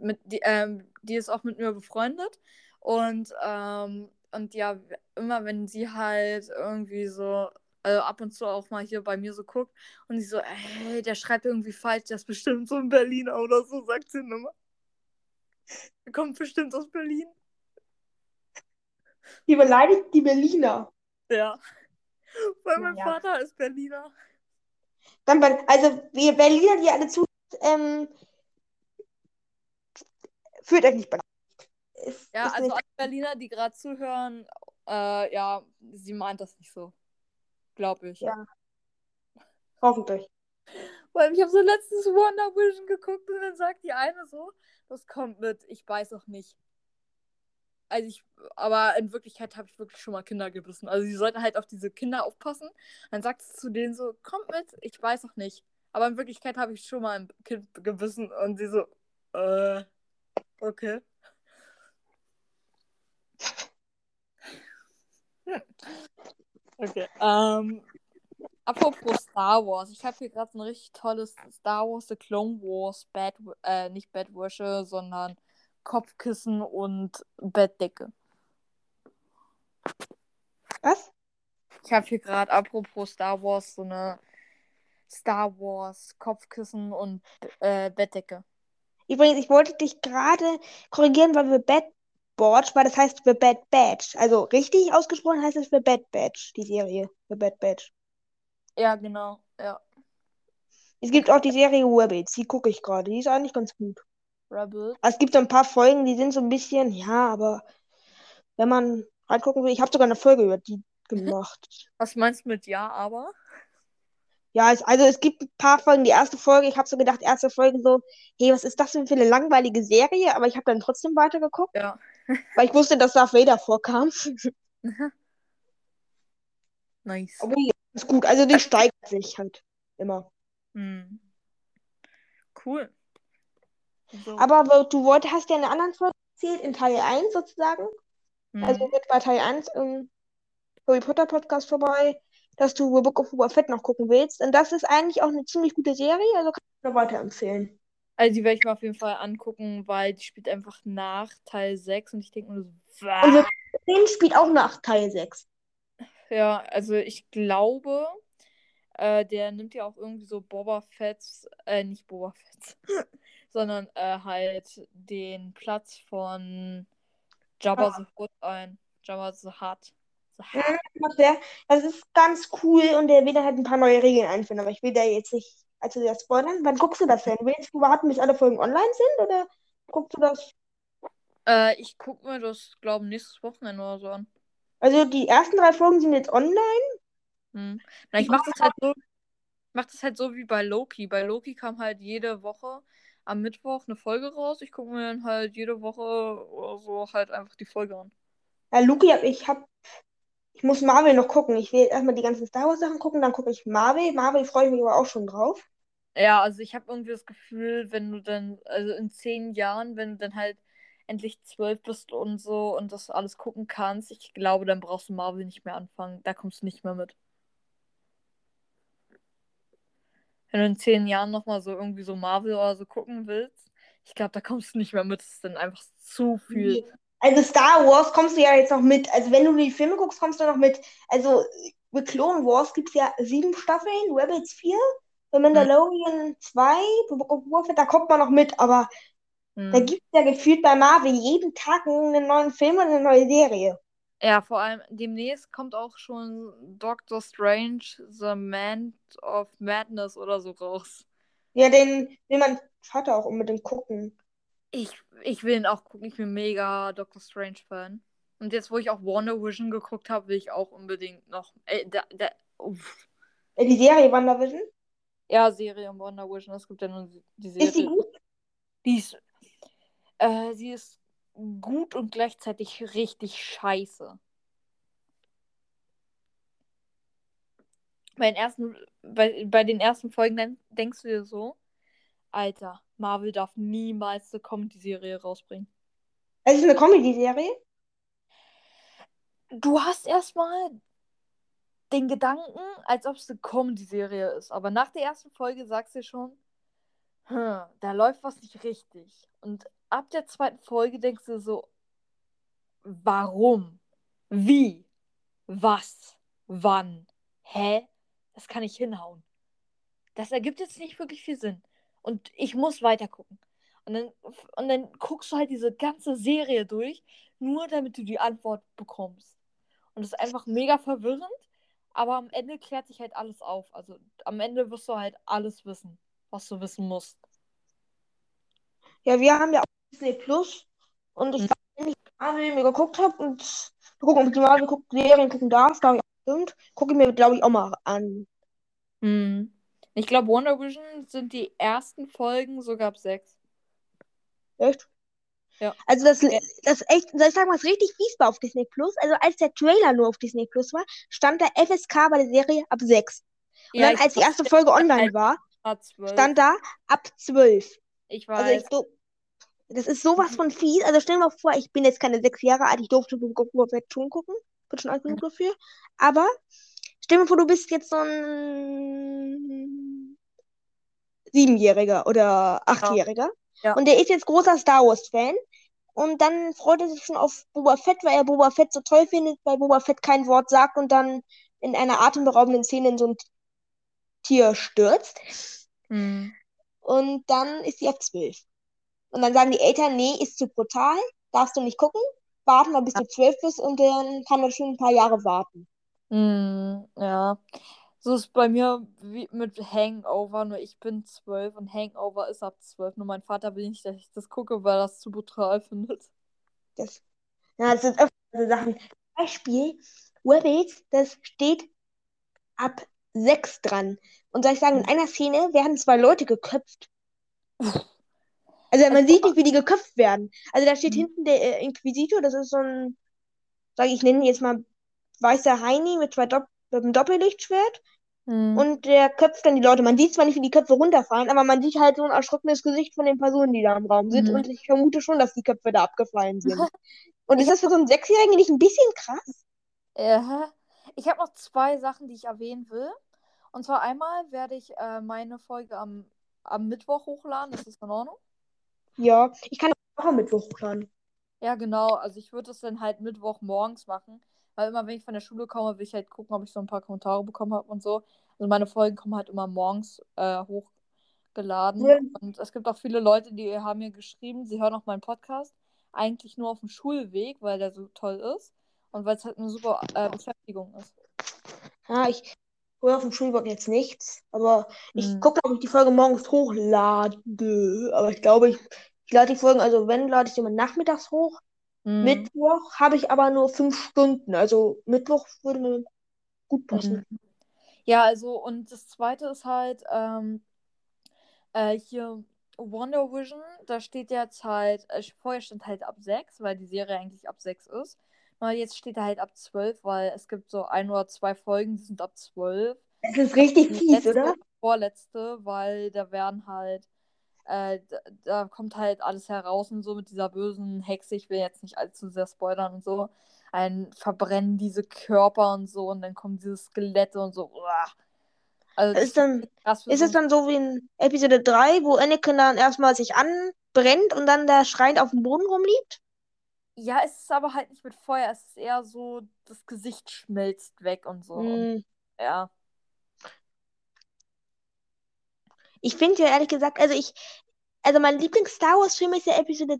mit, die, ähm, die ist auch mit mir befreundet. Und, ähm, und ja, immer wenn sie halt irgendwie so, also ab und zu auch mal hier bei mir so guckt und sie so, ey, der schreibt irgendwie falsch, der ist bestimmt so ein Berliner oder so, sagt sie immer. Der kommt bestimmt aus Berlin. die beleidigt die Berliner. Ja. Weil mein Naja. Vater ist Berliner. Dann, also, wir Berliner, die alle zu, ähm, fühlt euch nicht. Ist, Ja, also alle Berliner, die gerade zuhören, äh, ja, sie meint das nicht so. Glaube ich. Ja. hoffentlich. Weil ich habe so letztens Wonder Vision geguckt und dann sagt die eine so, das kommt mit, ich weiß auch nicht. Also ich, aber in Wirklichkeit habe ich wirklich schon mal Kinder gebissen. Also sie sollten halt auf diese Kinder aufpassen. Dann sagt sie zu denen so, kommt mit, ich weiß auch nicht. Aber in Wirklichkeit habe ich schon mal ein Kind gebissen und sie so, äh, okay. Okay. Ähm, apropos Star Wars. Ich habe hier gerade so ein richtig tolles Star Wars The Clone Wars Bad, äh, nicht Bettwäsche, sondern Kopfkissen und Bettdecke. Was? Ich habe hier gerade apropos Star Wars so eine Star Wars Kopfkissen und äh, Bettdecke. Übrigens, ich wollte dich gerade korrigieren, weil wir Bad Batch, weil das heißt The Bad Batch. Also richtig ausgesprochen heißt es The Bad Batch, die Serie. The Bad Batch. Ja, genau. Ja. Es gibt auch die Serie Rebels, die gucke ich gerade. Die ist eigentlich ganz gut. Rebel. Es gibt so ein paar Folgen, die sind so ein bisschen, ja, aber wenn man reingucken will, ich habe sogar eine Folge über die gemacht. Was meinst du mit ja, aber? Ja, es, also es gibt ein paar Folgen. Die erste Folge, ich habe so gedacht, erste Folge so, hey, was ist das denn für eine langweilige Serie? Aber ich habe dann trotzdem weitergeguckt, Ja. weil ich wusste, dass Darth Vader vorkam. Nice. Die ist gut, also die steigert sich halt immer. Hm. Cool. So. Aber du wollt, hast ja in einer anderen Folge erzählt, in Teil 1 sozusagen. Hm. Also mit bei Teil 1 im Harry Potter Podcast vorbei, dass du The Book of Boba Fett noch gucken willst. Und das ist eigentlich auch eine ziemlich gute Serie, also kann ich nur weiterempfehlen. Also die werde ich mir auf jeden Fall angucken, weil die spielt einfach nach Teil 6 und ich denke mir so, Und was? Den spielt auch nach Teil 6. Ja, also ich glaube, äh, der nimmt ja auch irgendwie so Boba Fetts, äh, nicht Boba Fetts, sondern äh, halt den Platz von Jabba Ah. the Hutt ein. Jabba the Hutt. The Ja, das macht der. Das ist ganz cool und der will dann halt ein paar neue Regeln einführen, aber ich will da jetzt nicht allzu sehr spoilern. Wann guckst du das denn? Willst du warten, bis alle Folgen online sind oder guckst du das? Äh, ich gucke mir das, glaube ich, nächstes Wochenende oder so an. Also die ersten drei Folgen sind jetzt online. Hm. Na, ich mache das halt so, ich mach das halt so wie bei Loki. Bei Loki kam halt jede Woche am Mittwoch eine Folge raus. Ich gucke mir dann halt jede Woche oder so halt einfach die Folge an. Ja, Luki, hab- ich hab, ich muss Marvel noch gucken. Ich will erstmal die ganzen Star Wars Sachen gucken, dann gucke ich Marvel. Marvel freue ich mich aber auch schon drauf. Ja, also ich habe irgendwie das Gefühl, wenn du dann, also in zehn Jahren, wenn du dann halt endlich zwölf bist und so und das alles gucken kannst, ich glaube, dann brauchst du Marvel nicht mehr anfangen. Da kommst du nicht mehr mit. Wenn du in zehn Jahren nochmal so irgendwie so Marvel oder so gucken willst, ich glaube, da kommst du nicht mehr mit. Das ist dann einfach zu viel. Also Star Wars kommst du ja jetzt noch mit. Also wenn du die Filme guckst, kommst du noch mit. Also mit Clone Wars gibt es ja sieben Staffeln, Rebels vier, The Mandalorian zwei, The Book of Boba Fett, da kommt man noch mit, aber Da gibt es ja gefühlt bei Marvel jeden Tag einen neuen Film und eine neue Serie. Ja, vor allem demnächst kommt auch schon Doctor Strange, The Man of Madness oder so raus. Ja, den will mein Vater auch unbedingt gucken. Ich, ich will ihn auch gucken. Ich bin mega Doctor Strange-Fan. Und jetzt, wo ich auch Wonder Vision geguckt habe, will ich auch unbedingt noch. Äh, da, da, uff. Äh, die Serie WandaVision? Ja, Serie um Wonder Vision. Es gibt ja nur die Serie. Ist die gut? Die ist, äh, sie ist gut und gleichzeitig richtig scheiße. Bei den ersten, bei, bei den ersten Folgen dann denkst du dir so, Alter, Marvel darf niemals eine Comedy-Serie rausbringen. Es ist eine Comedy-Serie? Du hast erstmal den Gedanken, als ob es eine Comedy-Serie ist. Aber nach der ersten Folge sagst du dir schon, hm, da läuft was nicht richtig. Und ab der zweiten Folge denkst du so, warum? Wie? Was? Wann? Hä? Das kann ich hinhauen. Das ergibt jetzt nicht wirklich viel Sinn. Und ich muss weiter gucken. Und dann, und dann guckst du halt diese ganze Serie durch, nur damit du die Antwort bekommst. Und das ist einfach mega verwirrend, aber am Ende klärt sich halt alles auf. Also am Ende wirst du halt alles wissen, was du wissen musst. Ja, wir haben ja auch Disney Plus. Und ich Mhm. weiß, Marvel mir geguckt habe und gucken, ob ich die Marvel guck, Serien gucken darf, glaube ich stimmt, gucke ich mir, glaube ich, auch mal an. Hm. Ich glaube, Wonder Vision sind die ersten Folgen sogar ab sechs. Echt? Ja. Also das, das echt, soll ich sagen, was richtig fies war auf Disney Plus? Also als der Trailer nur auf Disney Plus war, stand da FSK bei der Serie ab 6. Und Ja, dann, als die erste Folge online war, war. Stand da ab 12. Ich Also weiß. ich so, das ist sowas von fies. Also stell dir mal vor, ich bin jetzt keine sechs Jahre alt, ich durfte Boba Fett schon gucken. bin schon alt genug dafür. Aber stell dir vor, du bist jetzt so ein Siebenjähriger oder Achtjähriger. Ja. Und der ist jetzt großer Star Wars-Fan. Und dann freut er sich schon auf Boba Fett, weil er Boba Fett so toll findet, weil Boba Fett kein Wort sagt und dann in einer atemberaubenden Szene in so ein Tier stürzt. Hm. Und dann ist sie ab zwölf. Und dann sagen die Eltern, nee, ist zu brutal, darfst du nicht gucken, warten mal bis du zwölf bist und dann kann man schon ein paar Jahre warten. Hm, ja. So ist bei mir wie mit Hangover, nur ich bin zwölf und Hangover ist ab zwölf. Nur mein Vater will nicht, dass ich das gucke, weil er das zu brutal findet. Das, ja, das sind öfter so Sachen. Beispiel, Rabbit, das steht ab sechs dran. Und soll ich sagen, in einer Szene werden zwei Leute geköpft. Also man sieht nicht, wie die geköpft werden. Also da steht Mhm. hinten der äh, Inquisitor, das ist so ein, sag ich, nenne ihn jetzt mal weißer Heini mit zwei Dopp mit einem Doppellichtschwert. Hm. Und der köpft dann die Leute. Man sieht zwar nicht, wie die Köpfe runterfallen, aber man sieht halt so ein erschrockenes Gesicht von den Personen, die da im Raum sind. Mhm. Und ich vermute schon, dass die Köpfe da abgefallen sind. Und ist das für so einen Sechsjährigen nicht ein bisschen krass? Ja. Ich habe noch zwei Sachen, die ich erwähnen will. Und zwar einmal werde ich äh, meine Folge am, am Mittwoch hochladen. Ist das in Ordnung? Ja, ich kann auch am Mittwoch hochladen. Ja, genau. Also ich würde es dann halt Mittwoch morgens machen. Weil immer, wenn ich von der Schule komme, will ich halt gucken, ob ich so ein paar Kommentare bekommen habe und so. Also meine Folgen kommen halt immer morgens äh, hochgeladen. Ja. Und es gibt auch viele Leute, die haben mir geschrieben, sie hören auch meinen Podcast. Eigentlich nur auf dem Schulweg, weil der so toll ist. Und weil es halt eine super äh, Beschäftigung ist. Ja, ich höre auf dem Schulweg jetzt nichts. Aber ich Hm. gucke, ob ich die Folge morgens hochlade. Aber ich glaube, ich, ich lade die Folgen, also wenn, lade ich immer nachmittags hoch. Hm. Mittwoch habe ich aber nur fünf Stunden. Also Mittwoch würde mir gut passen. Mhm. Ja, also, und das zweite ist halt, ähm, äh, hier Wonder Vision, da steht jetzt halt, äh, vorher stand halt ab 6, weil die Serie eigentlich ab 6 ist. Aber jetzt steht da halt ab 12, weil es gibt so ein oder zwei Folgen, die sind ab 12. Das ist richtig Die fies, letzte oder? vorletzte, weil da werden halt, äh, da, da kommt halt alles heraus und so mit dieser bösen Hexe. Ich will jetzt nicht allzu sehr spoilern und so. Ein verbrennen diese Körper und so und dann kommen diese Skelette und so. Uah. Also Ist dann, ist es dann so wie in Episode 3, wo Anakin dann erstmal sich anbrennt und dann da schreiend auf dem Boden rumliegt? Ja, es ist aber halt nicht mit Feuer. Es ist eher so, das Gesicht schmilzt weg und so. Und, Hm. ja. Ich finde ja ehrlich gesagt, also ich, also mein Lieblings-Star Wars-Film ist ja Episode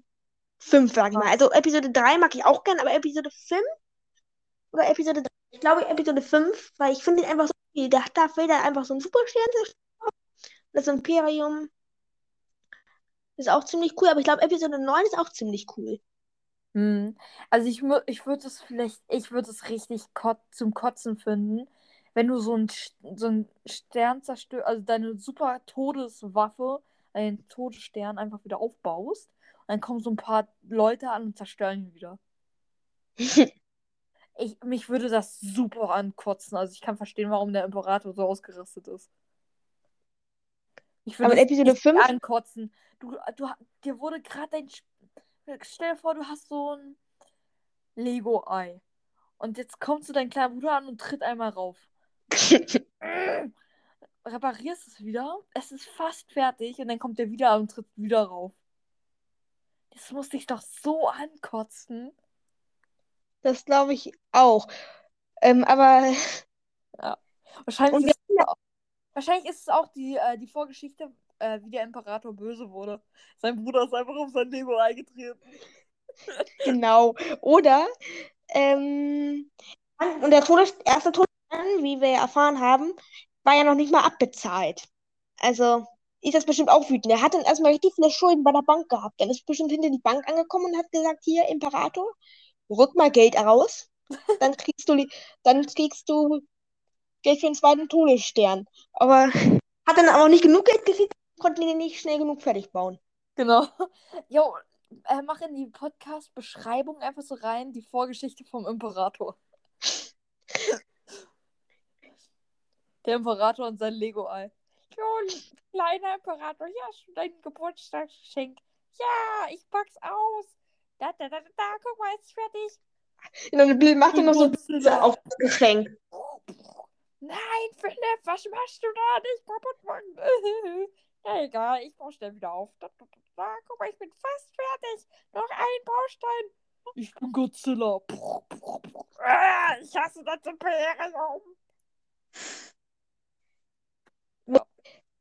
5, sag ich mal. Also Episode 3 mag ich auch gern, aber Episode 5 oder Episode 3? Ich glaube Episode 5, weil ich finde ihn einfach so. Da hat Darth Vader einfach so einen Superstern. Das Imperium ist auch ziemlich cool, aber ich glaube Episode 9 ist auch ziemlich cool. Hm. Also ich, ich würde es vielleicht, ich würde es richtig kot zum Kotzen finden, wenn du so ein, so ein Stern zerstörst, also deine super Todeswaffe, einen Todesstern einfach wieder aufbaust. Und dann kommen so ein paar Leute an und zerstören ihn wieder. Ich, mich würde das super ankotzen. Also ich kann verstehen, warum der Imperator so ausgerüstet ist. Ich würde Aber in es Episode richtig 5? ankotzen. Du, du, dir wurde gerade dein. Sp- Stell dir vor, du hast so ein Lego-Ei. Und jetzt kommst du dein kleiner Bruder an und tritt einmal rauf. Reparierst es wieder. Es ist fast fertig. Und dann kommt der wieder an und tritt wieder rauf. Das muss dich doch so ankotzen. Das glaube ich auch. Ähm, aber Wahrscheinlich Und ist, es auch, wahrscheinlich ist es auch die, äh, die Vorgeschichte, äh, wie der Imperator böse wurde. Sein Bruder ist einfach auf sein Lego eingetreten. genau. Oder ähm, und der Todes erste Todesstern, wie wir erfahren haben, war ja noch nicht mal abbezahlt. Also ist das bestimmt auch wütend. Er hat dann erstmal richtig viele Schulden bei der Bank gehabt. Dann ist bestimmt hinter die Bank angekommen und hat gesagt, hier, Imperator, rück mal Geld raus. Dann kriegst du, dann kriegst du Geld für den zweiten Todesstern. Aber hat dann aber auch nicht genug Geld gekriegt, konnten die den nicht schnell genug fertig bauen. Genau. Jo, äh, mach in die Podcast-Beschreibung einfach so rein die Vorgeschichte vom Imperator. Der Imperator und sein Lego-Ei. Jo, kleiner Imperator, hier hast du dein Geburtstagsgeschenk. Ja, ich pack's aus. Da, da, da, da, da, guck mal, ist fertig. Und dann macht er noch so Godzilla. auf das Geschenk. Nein, Philipp, was machst du da? Nicht kaputt machen. Ja, egal, ich baue schnell wieder auf. Da, da, da, da. Guck mal, ich bin fast fertig. Noch ein Baustein. Ich bin Godzilla. Ah, Ich hasse das Imperium.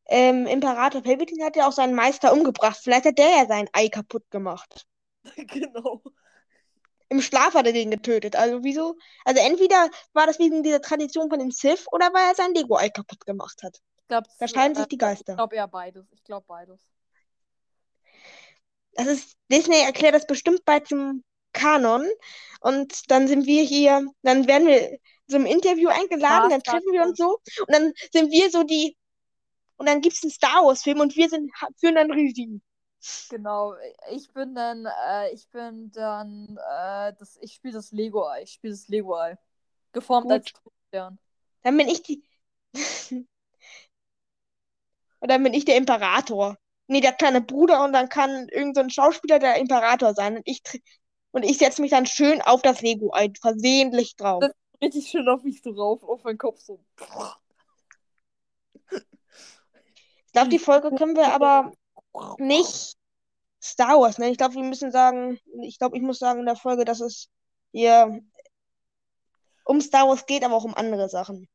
Ähm, Imperator Palpatine hat ja auch seinen Meister umgebracht. Vielleicht hat der ja sein Ei kaputt gemacht. genau. Im Schlaf hat er den getötet. Also wieso? Also entweder war das wegen dieser Tradition von dem Sith oder weil er sein Lego-Ei kaputt gemacht hat. Ich glaube, Da scheiden sich die Geister. Ich glaube eher beides. Ich glaube beides. Das ist, Disney erklärt das bestimmt bald zum Kanon. Und dann sind wir hier, dann werden wir so im Interview eingeladen, dann treffen wir uns so. Und dann sind wir so die, und dann gibt es einen Star Wars-Film und wir sind, führen dann Regie. Genau. Ich bin dann, äh, ich bin dann, äh, das, ich spiele das Lego-Ei. Ich spiele das Lego-Ei. Geformt Gut. als Todesstern. Dann bin ich die. Und dann bin ich der Imperator. Nee, der kleine Bruder und dann kann irgend so ein Schauspieler der Imperator sein. Und ich, und ich setze mich dann schön auf das Lego-Ei, versehentlich drauf. Das- Richtig schön auf mich so rauf, auf meinen Kopf so. Ich glaube, die Folge können wir aber nicht Star Wars nennen. Ich glaube, wir müssen sagen, ich glaube, ich muss sagen in der Folge, dass es hier um Star Wars geht, aber auch um andere Sachen.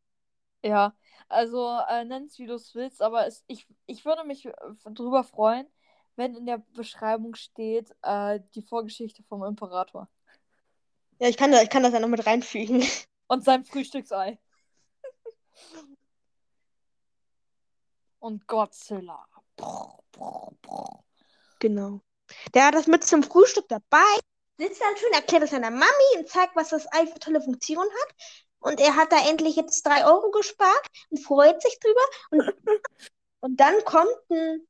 Ja, also äh, nenn's wie du es willst, aber es, ich, ich würde mich äh, drüber freuen, wenn in der Beschreibung steht, äh, die Vorgeschichte vom Imperator Ja, ich kann, da- ich kann das ja noch mit reinfügen. und sein Frühstücksei. und Godzilla. Genau. Der hat das mit zum Frühstück dabei, sitzt dann schön, erklärt es seiner Mami und zeigt, was das Ei für tolle Funktionen hat. Und er hat da endlich jetzt drei Euro gespart und freut sich drüber. Und, und dann kommt ein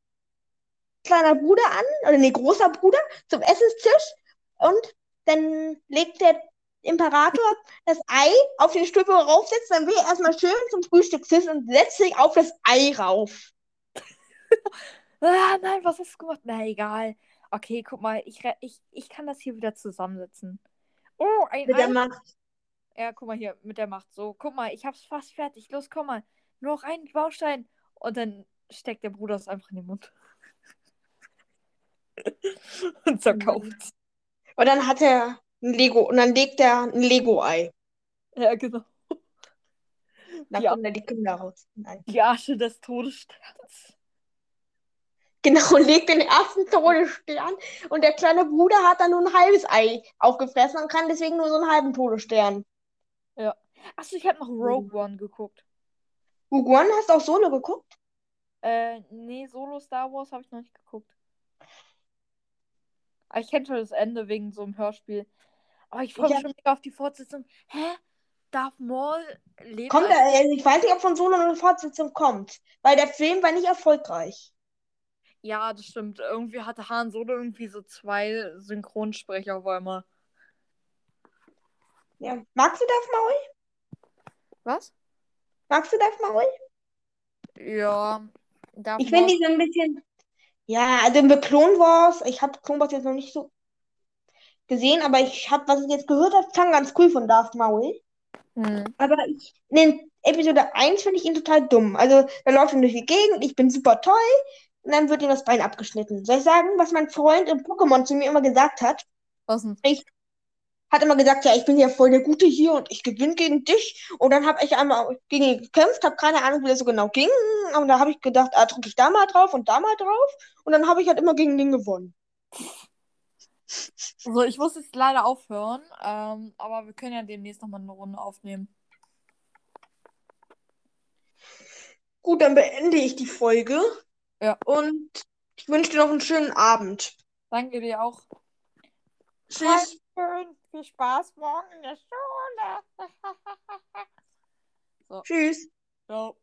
kleiner Bruder an, oder nee, großer Bruder zum Essenstisch und dann legt der Imperator das Ei auf den Stuhl, wo er raufsetzt, dann will er erstmal schön zum Frühstück sitzen und setzt sich auf das Ei rauf. Ah, nein, was hast du gemacht? Na, egal. Okay, guck mal, ich, ich, ich kann das hier wieder zusammensetzen. Oh, ein Mit Ei. Macht. Ja, guck mal hier, mit der Macht. So, guck mal, ich hab's fast fertig. Los, komm mal. Nur noch einen Baustein. Und dann steckt der Bruder es einfach in den Mund. Und zerkauft. Und dann hat er ein Lego, und dann legt er ein Lego-Ei. Ja, genau. Da Ja. kommen dann die Kinder raus. Nein. Die Asche des Todessterns. Genau, legt den ersten Todesstern und der kleine Bruder hat dann nur ein halbes Ei aufgefressen und kann deswegen nur so einen halben Todesstern. Achso, ich hab noch Rogue One geguckt. Rogue One, hast du auch Solo geguckt? Äh, nee, Solo Star Wars habe ich noch nicht geguckt. Aber ich kenne schon das Ende wegen so einem Hörspiel. Aber ich freue Ich mich hab- schon mega auf die Fortsetzung. Hä? Darth Maul lebt Kommt also ich weiß nicht, ob von Solo eine Fortsetzung kommt, weil der Film war nicht erfolgreich. Ja, das stimmt. Irgendwie hatte Han Solo irgendwie so zwei Synchronsprecher auf einmal. Ja. Magst du Darth Maul? Was? Magst du Darth Maul? Ja. Darth Ich finde die so ein bisschen. Ja, also in Clone Wars, ich habe Clone Wars jetzt noch nicht so gesehen, aber ich habe, was ich jetzt gehört habe, klang ganz cool von Darth Maul. Hm. Aber ich, in Episode 1 finde ich ihn total dumm. Also, da läuft er durch die Gegend, ich bin super toll, und dann wird ihm das Bein abgeschnitten. Soll ich sagen, was mein Freund im Pokémon zu mir immer gesagt hat? Was denn? Hat immer gesagt, ja, ich bin ja voll der Gute hier und ich gewinne gegen dich. Und dann habe ich einmal gegen ihn gekämpft, habe keine Ahnung, wie das so genau ging. Und da habe ich gedacht, ah, drücke ich da mal drauf und da mal drauf. Und dann habe ich halt immer gegen den gewonnen. So, ich muss jetzt leider aufhören, ähm, aber wir können ja demnächst nochmal eine Runde aufnehmen. Gut, dann beende ich die Folge. Ja. Und ich wünsche dir noch einen schönen Abend. Danke dir auch. Tschüss. Schön, viel Spaß morgen in der Schule. Tschüss. Ciao.